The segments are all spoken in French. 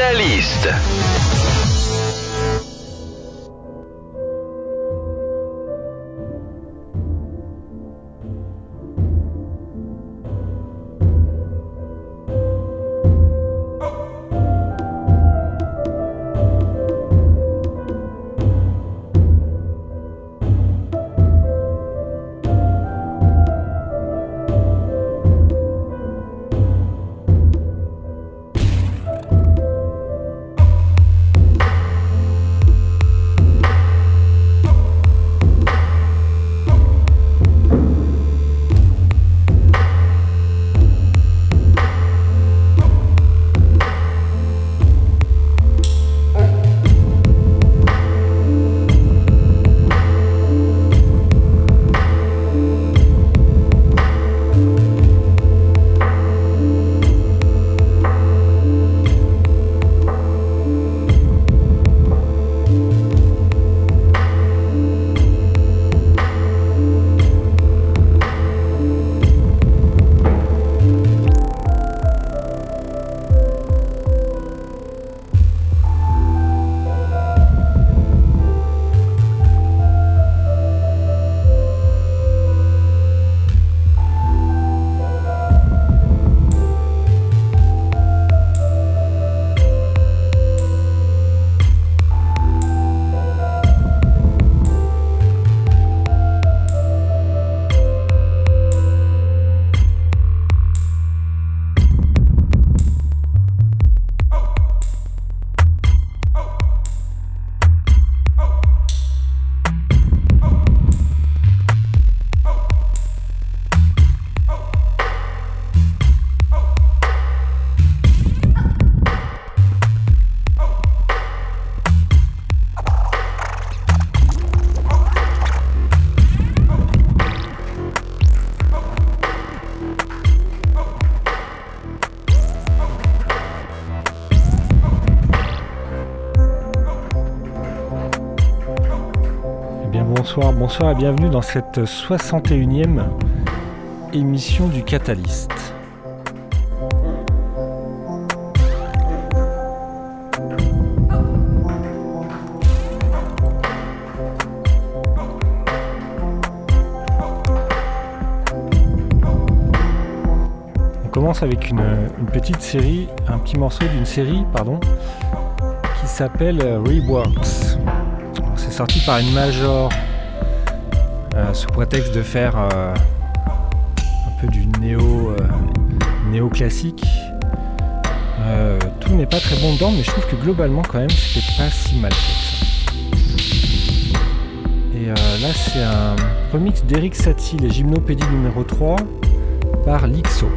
Catalyst. Bonsoir et bienvenue dans cette 61e émission du Catalyst. On commence avec une, petite série, un petit morceau d'une série, pardon, qui s'appelle Reworks. C'est sorti par une major sous prétexte de faire euh, un peu du néo, euh, néo classique. tout n'est pas très bon dedans, mais je trouve que globalement quand même c'était pas si mal fait. Et là c'est un remix d'Eric Satie, les Gymnopédies numéro 3 par Lixo.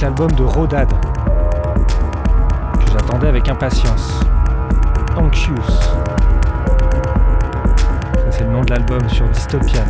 L'album de Rodad, que j'attendais avec impatience. Anxious. c'est le nom de l'album sur Dystopian.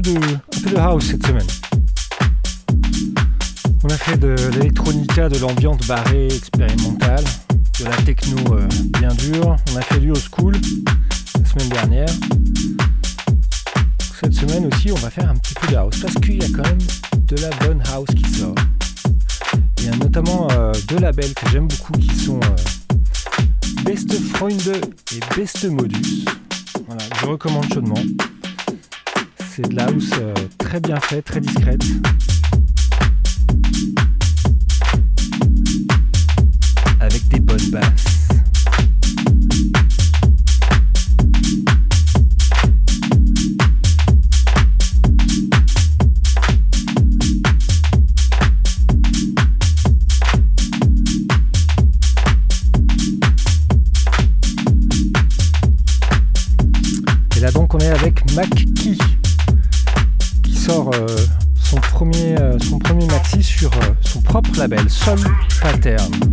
De, un peu de house cette semaine. On a fait de l'électronica, de l'ambiance barrée expérimentale, de la techno euh, bien dure. On a fait du old school la semaine dernière. Cette semaine aussi, on va faire un petit peu de house parce qu'il y a quand même de la bonne house qui sort. Il y a notamment euh, deux labels que j'aime beaucoup qui sont euh, Best Freunde et Best Modus. Voilà, je recommande chaudement. C'est de la house très bien faite, très discrète. Label, Soul Pattern.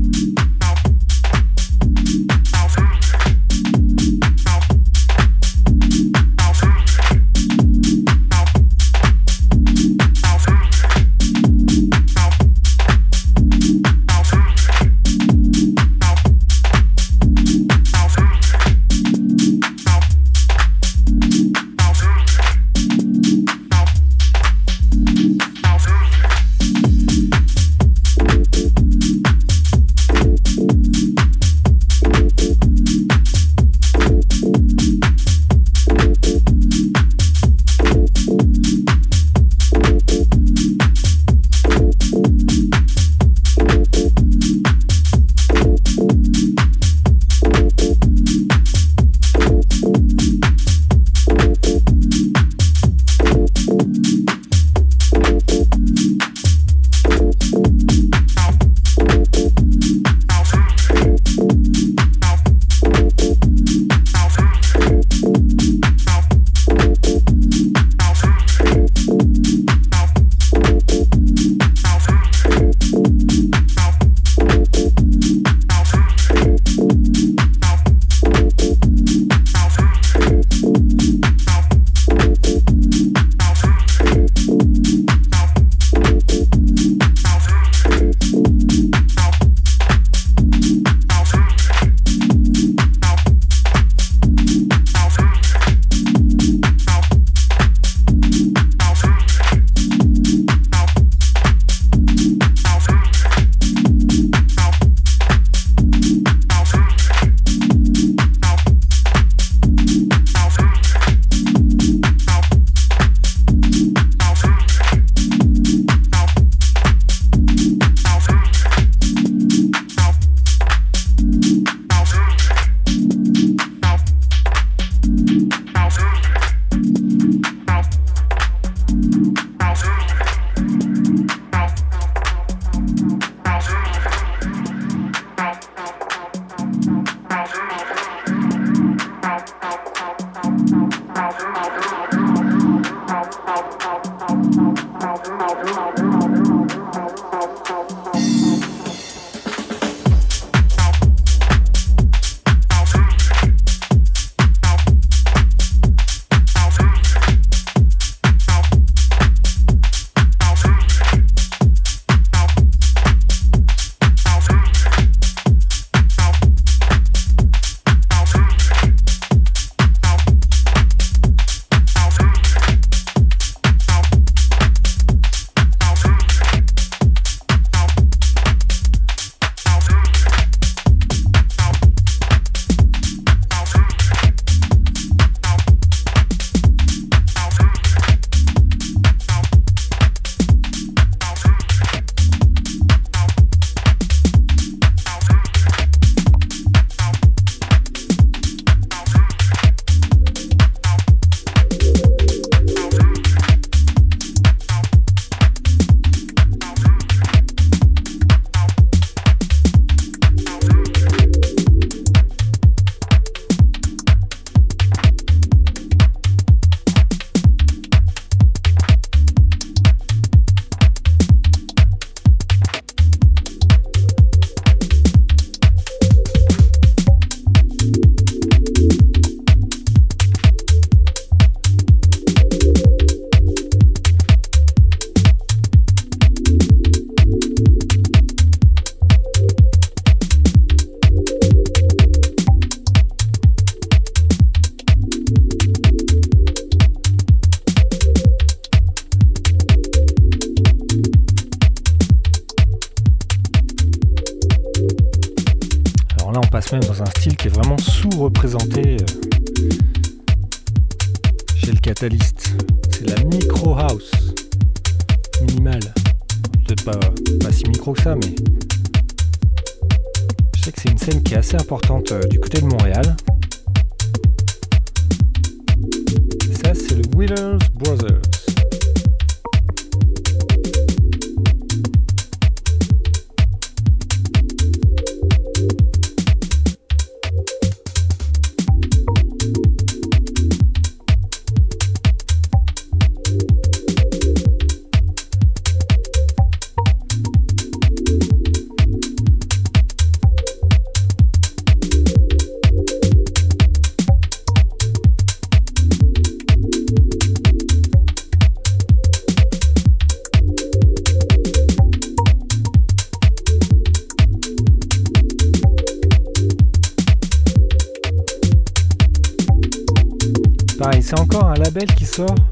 Label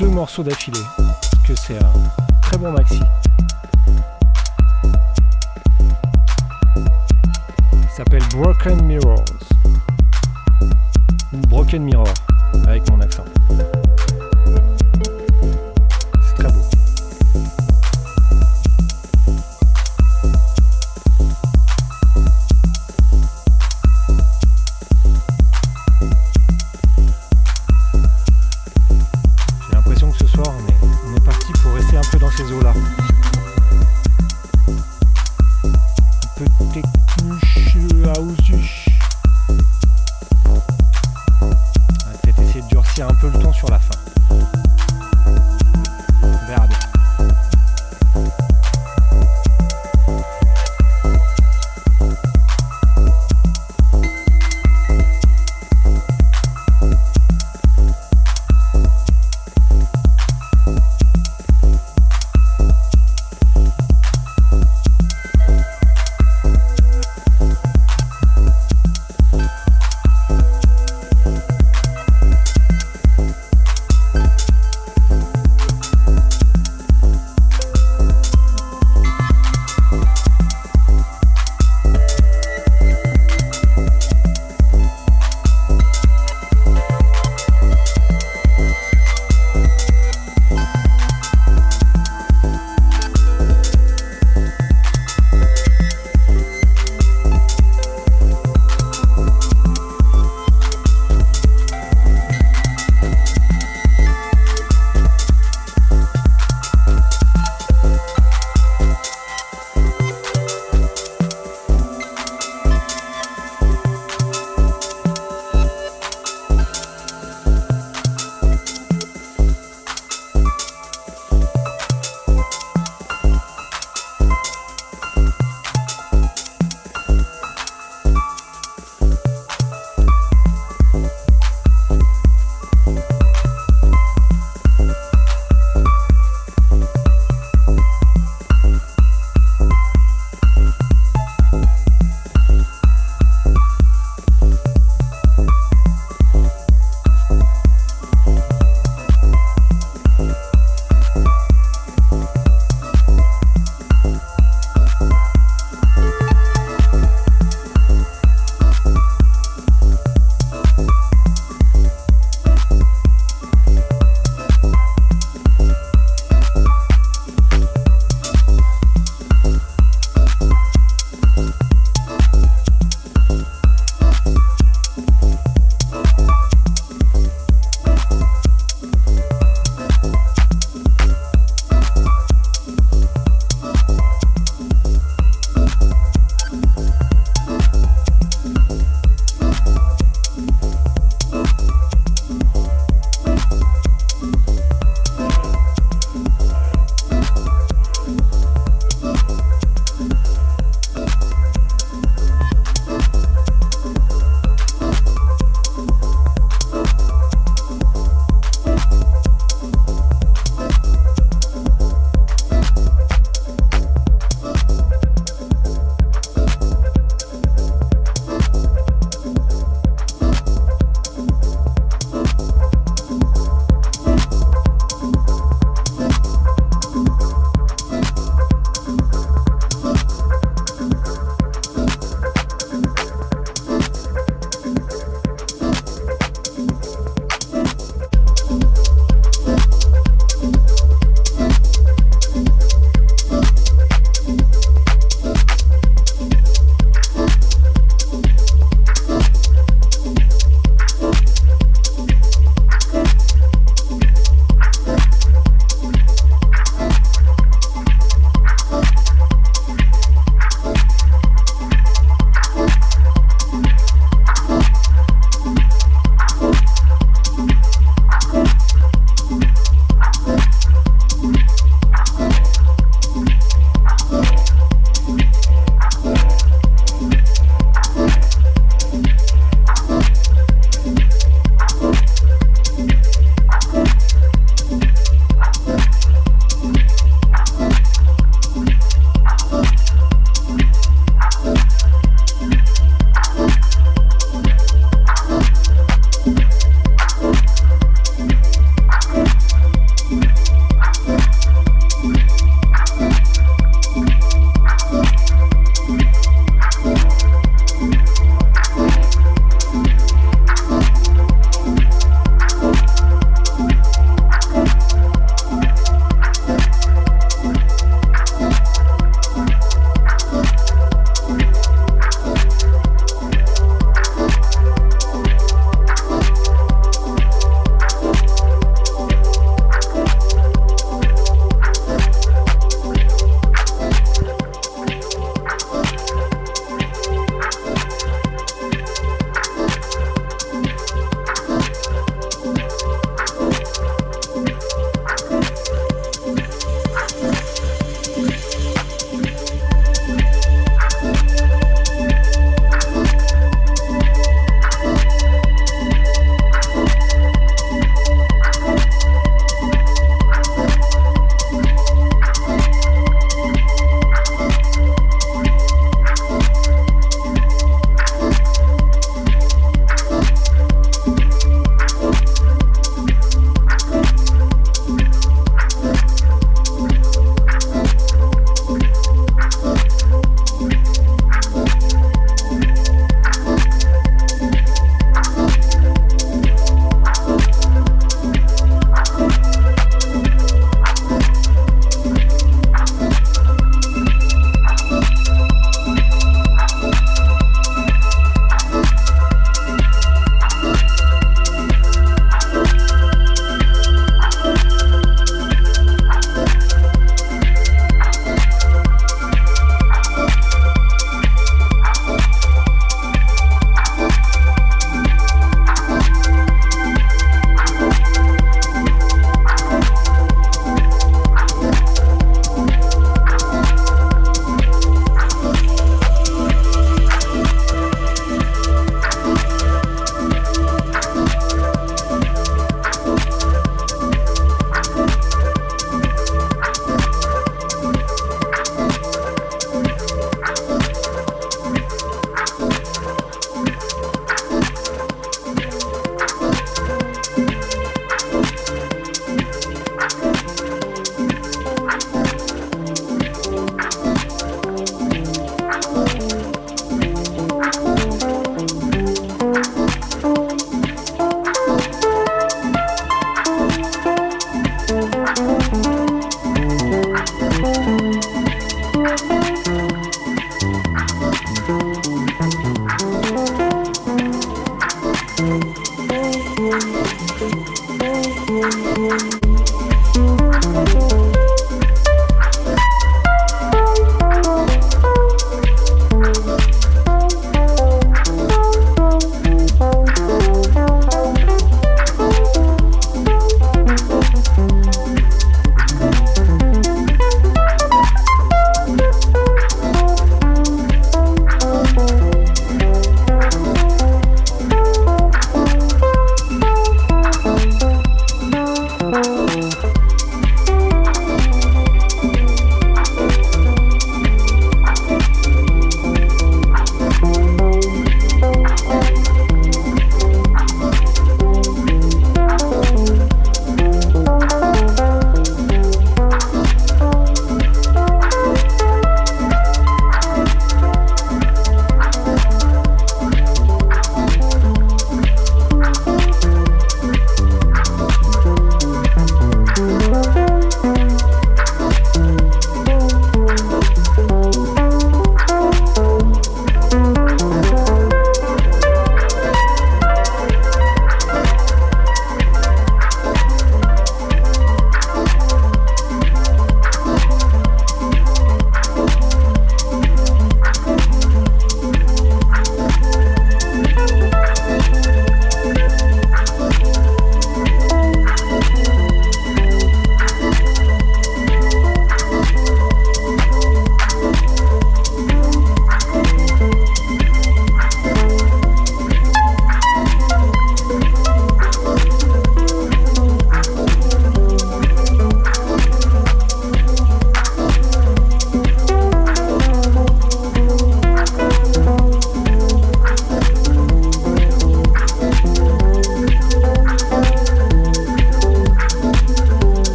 deux morceaux d'affilée.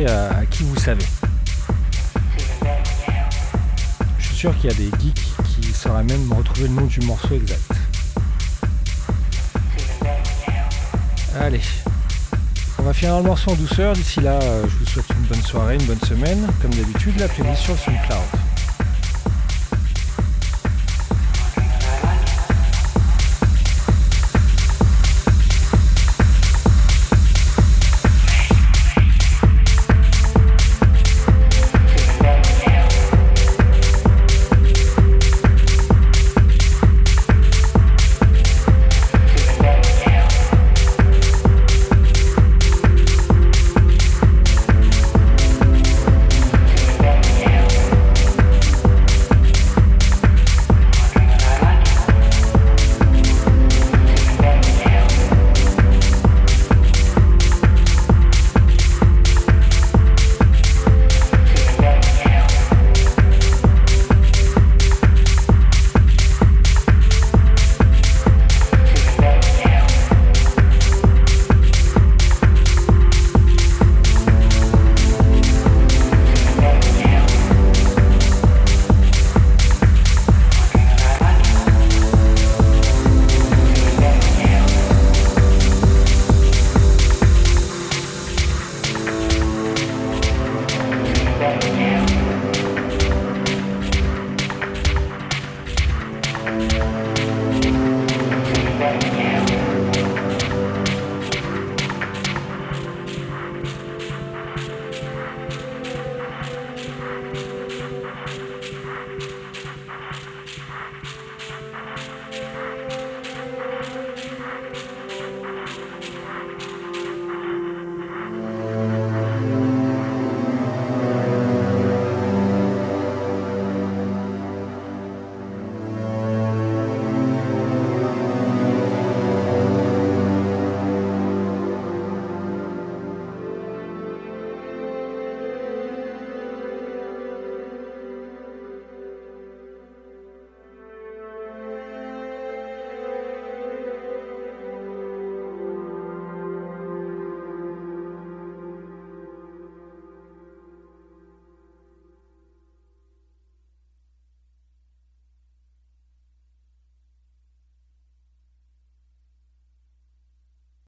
À, qui vous savez. Je suis sûr qu'il y a des geeks qui sauraient même retrouver le nom du morceau exact. Allez, on va finir le morceau en douceur. D'ici là, euh, je vous souhaite une bonne soirée, une bonne semaine. Comme d'habitude, la playlist sur SoundCloud.